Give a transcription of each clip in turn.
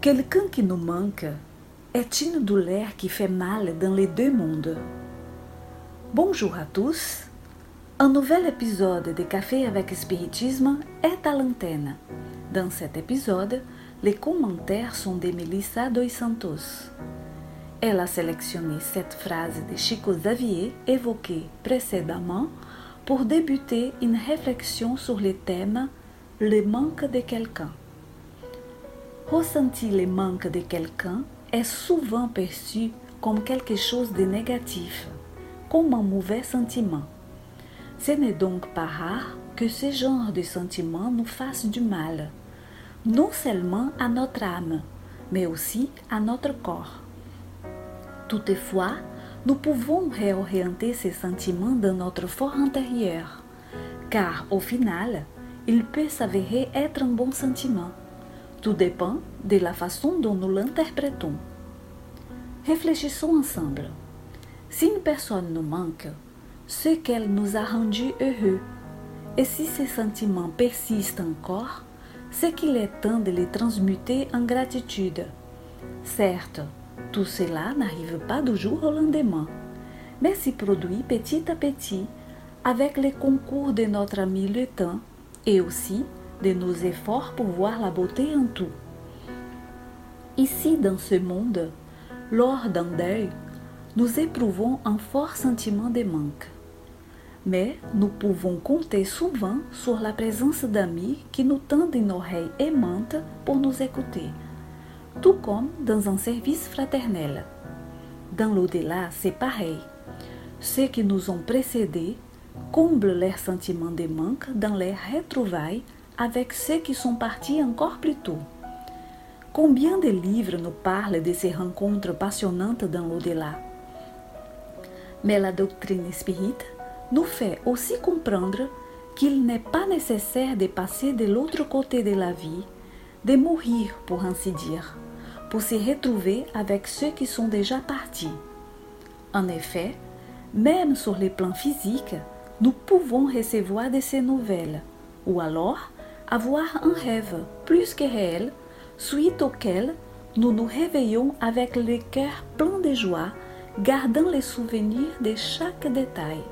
Quelqu'un qui nous manque est une douleur qui fait mal dans les deux mondes? Bonjour à tous. Un nouvel épisode de Café avec Spiritisme est à l'antenne. Dans cet épisode, les commentaires sont de Melissa Dos Santos. Elle a sélectionné cette phrase de Chico Xavier évoquée précédemment pour débuter une réflexion sur le thème Le manque de quelqu'un. Ressentir le manque de quelqu'un est souvent perçu comme quelque chose de négatif, comme un mauvais sentiment. Ce n'est donc pas rare que ce genre de sentiment nous fasse du mal, non seulement à notre âme, mais aussi à notre corps. Toutefois, nous pouvons réorienter ces sentiments dans notre fort intérieur, car au final, il peut s'avérer être un bon sentiment. Tout dépend de la façon dont nous l'interprétons. Réfléchissons ensemble. Si une personne nous manque, c'est qu'elle nous a rendus heureux. Et si ces sentiments persistent encore, c'est qu'il est temps de les transmuter en gratitude. Certes, tout cela n'arrive pas du jour au lendemain, mais s'y produit petit à petit avec le concours de notre ami le temps et aussi de nos efforts pour voir la beauté en tout. Ici, dans ce monde, lors d'un deuil, nous éprouvons un fort sentiment de manque. Mais nous pouvons compter souvent sur la présence d'amis qui nous tendent une oreille aimante pour nous écouter, tout comme dans un service fraternel. Dans l'au-delà, c'est pareil. Ceux qui nous ont précédés comblent leurs sentiments de manque dans les retrouvailles avec ceux qui sont partis encore plus tôt. Combien de livres nous parlent de ces rencontres passionnantes dans l'au-delà? Mais la doctrine spirite nous fait aussi comprendre qu'il n'est pas nécessaire de passer de l'autre côté de la vie, de mourir pour ainsi dire, pour se retrouver avec ceux qui sont déjà partis. En effet, même sur les plans physiques, nous pouvons recevoir de ces nouvelles, ou alors avoir un rêve plus que réel, suite auquel nous nous réveillons avec le cœur plein de joie, gardant les souvenirs de chaque détail.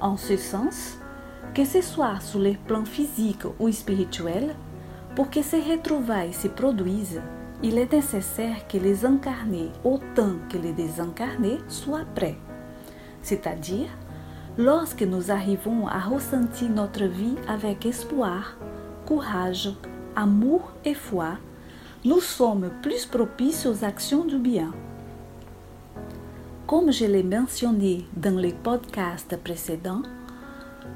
En ce sens, que ce soit sur les plans physiques ou spirituels, pour que ces retrouvailles se produisent, il est nécessaire que les incarnés autant que les désincarnés soient prêts, c'est-à-dire lorsque nous arrivons à ressentir notre vie avec espoir, courage, amour et foi, nous sommes plus propices aux actions du bien. Comme je l'ai mentionné dans les podcasts précédents,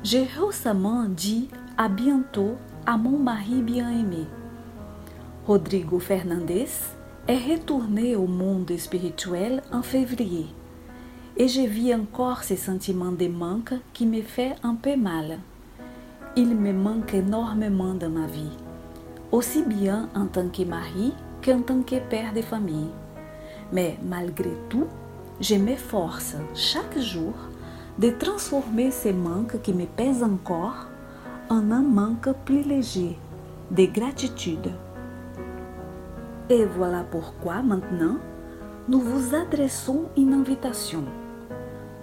j'ai récemment dit à bientôt à mon mari bien-aimé. Rodrigo Fernandes est retourné au monde spirituel en février et je vis encore ce sentiment de manque qui me fait un peu mal. Il me manque énormément dans ma vie, aussi bien en tant que mari qu'en tant que père de famille. Mais malgré tout, je m'efforce chaque jour de transformer ces manques qui me pèsent encore en un manque plus léger de gratitude. Et voilà pourquoi maintenant nous vous adressons une invitation.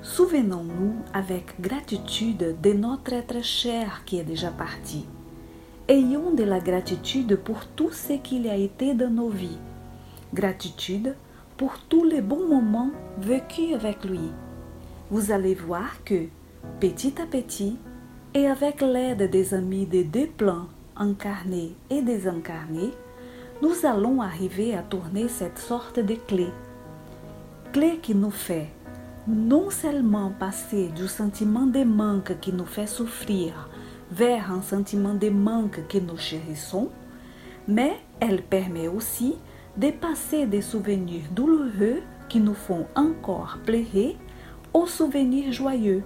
Souvenons-nous avec gratitude de notre être cher qui est déjà parti. Ayons de la gratitude pour tout ce qu'il a été dans nos vies. Gratitude pour tous les bons moments vécus avec lui. Vous allez voir que, petit à petit, et avec l'aide des amis des deux plans, incarnés et désincarnés, nous allons arriver à tourner cette sorte de clé. Clé qui nous fait non seulement passer du sentiment de manque qui nous fait souffrir vers un sentiment de manque que nous chérissons, mais elle permet aussi de passer des souvenirs douloureux qui nous font encore pleurer aux souvenirs joyeux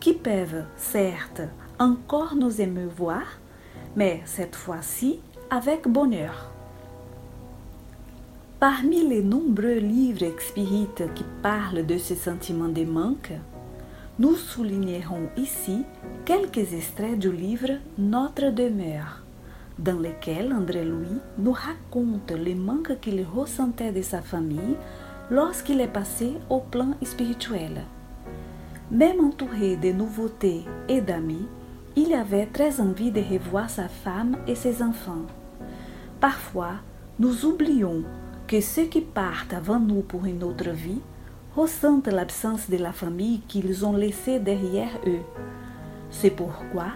qui peuvent certes encore nous émeuvoir, mais cette fois-ci avec bonheur. Parmi les nombreux livres spirites qui parlent de ce sentiment de manque, nous soulignerons ici quelques extraits du livre Notre demeure, dans lesquels André Louis nous raconte les manques qu'il ressentait de sa famille lorsqu'il est passé au plan spirituel. Même entouré de nouveautés et d'amis, il avait très envie de revoir sa femme et ses enfants. Parfois, nous oublions que ceux qui partent avant nous pour une autre vie ressentent l'absence de la famille qu'ils ont laissée derrière eux. C'est pourquoi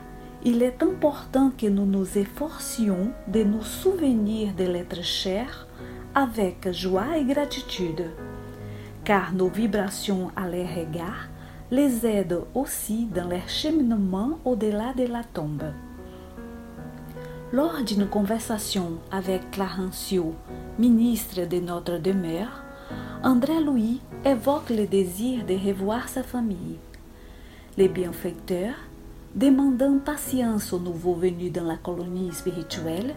il est important que nous nous efforcions de nous souvenir de l'être cher avec joie et gratitude, car nos vibrations à leur égard les aident aussi dans leur cheminement au-delà de la tombe. Lors d'une conversation avec Clarencio, ministre de notre demeure, André Louis évoque le désir de revoir sa famille. Les bienfaiteurs, demandant patience au nouveau venu dans la colonie spirituelle,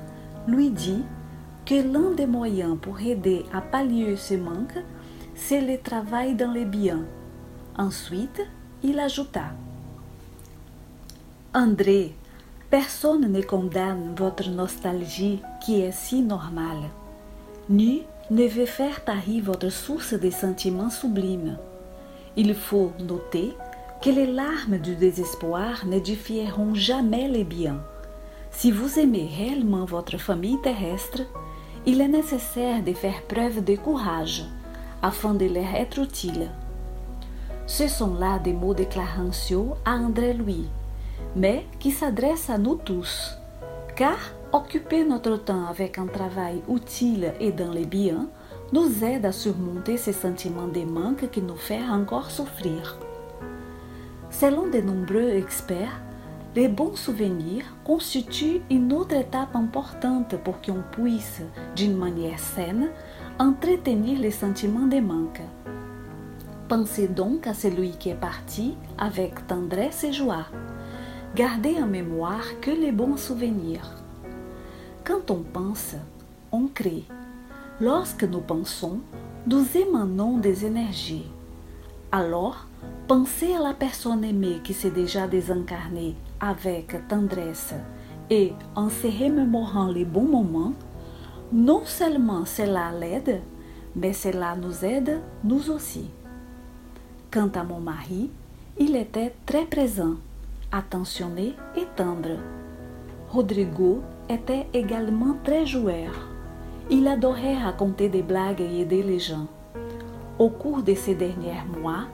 lui dit que l'un des moyens pour aider à pallier ce manque, c'est le travail dans les biens. Ensuite, il ajouta André, personne ne condamne votre nostalgie qui est si normale. Ni ne veut faire tarir votre source de sentiments sublimes. Il faut noter que les larmes du désespoir n'édifieront jamais les biens. Si vous aimez réellement votre famille terrestre, il est nécessaire de faire preuve de courage afin de leur être utile. Ce sont là des mots de à André Louis, mais qui s'adressent à nous tous, car occuper notre temps avec un travail utile et dans les biens nous aide à surmonter ces sentiments de manque qui nous font encore souffrir. Selon de nombreux experts, les bons souvenirs constituent une autre étape importante pour qu'on puisse, d'une manière saine, entretenir les sentiments de manque. Pensez donc à celui qui est parti avec tendresse et joie. Gardez en mémoire que les bons souvenirs. Quand on pense, on crée. Lorsque nous pensons, nous émanons des énergies. Alors, pensez à la personne aimée qui s'est déjà désincarnée avec tendresse et en se remémorant les bons moments, non seulement cela l'aide, mais cela nous aide nous aussi. Quant à mon mari, il était très présent, attentionné et tendre. Rodrigo était également très joueur. Il adorait raconter des blagues et aider les gens. Au cours de ces derniers mois,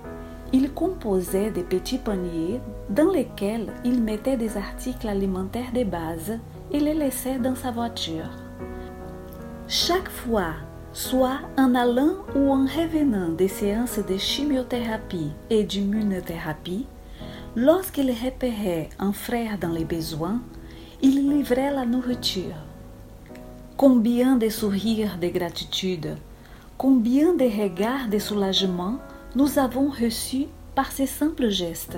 il composait des petits paniers dans lesquels il mettait des articles alimentaires de base et les laissait dans sa voiture. Chaque fois soit en allant ou en revenant des séances de chimiothérapie et d'immunothérapie, lorsqu'il repérait un frère dans les besoins, il livrait la nourriture. Combien de sourires de gratitude, combien de regards de soulagement nous avons reçus par ces simples gestes.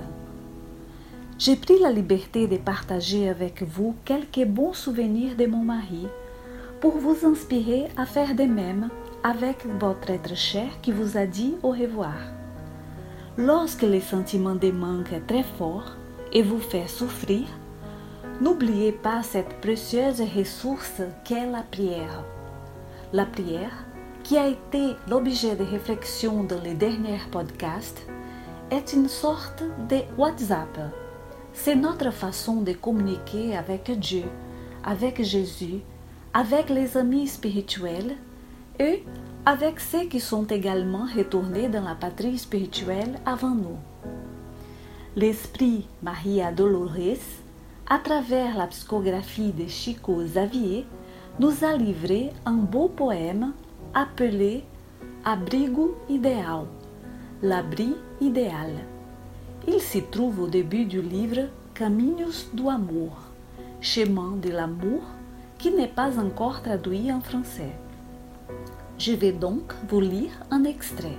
J'ai pris la liberté de partager avec vous quelques bons souvenirs de mon mari pour vous inspirer à faire de même avec votre être cher qui vous a dit au revoir. Lorsque le sentiment de manque est très fort et vous fait souffrir, n'oubliez pas cette précieuse ressource qu'est la prière. La prière, qui a été l'objet de réflexion dans les derniers podcasts, est une sorte de WhatsApp. C'est notre façon de communiquer avec Dieu, avec Jésus avec les amis spirituels et avec ceux qui sont également retournés dans la patrie spirituelle avant nous. L'esprit Maria Dolores, à travers la psychographie de Chico Xavier, nous a livré un beau poème appelé Abrigo idéal, l'abri idéal. Il se trouve au début du livre Caminhos do Amor, chemin de l'amour qui n'est pas encore traduit en français. Je vais donc vous lire un extrait.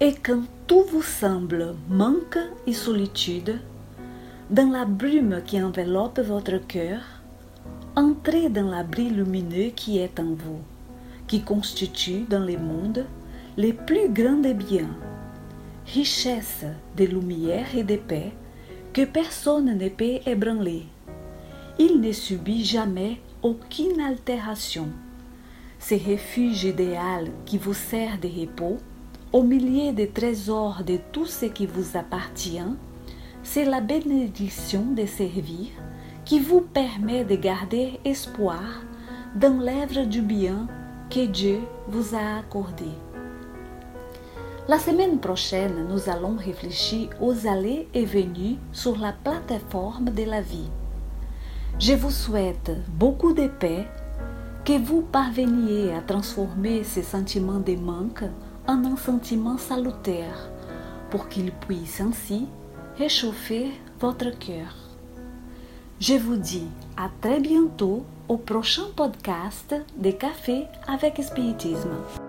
Et quand tout vous semble manque et solitude, dans la brume qui enveloppe votre cœur, entrez dans l'abri lumineux qui est en vous, qui constitue dans le monde les plus grands des biens, richesse de lumière et de paix que personne ne peut ébranler il ne subit jamais aucune altération. Ce refuge idéal qui vous sert de repos, au milieu des trésors de tout ce qui vous appartient, c'est la bénédiction de servir qui vous permet de garder espoir dans l'œuvre du bien que Dieu vous a accordé. La semaine prochaine, nous allons réfléchir aux allées et venues sur la plateforme de la vie. Je vous souhaite beaucoup de paix, que vous parveniez à transformer ces sentiments de manque en un sentiment salutaire, pour qu'il puisse ainsi réchauffer votre cœur? Je vous dis à très bientôt au prochain podcast de Café avec Spiritisme.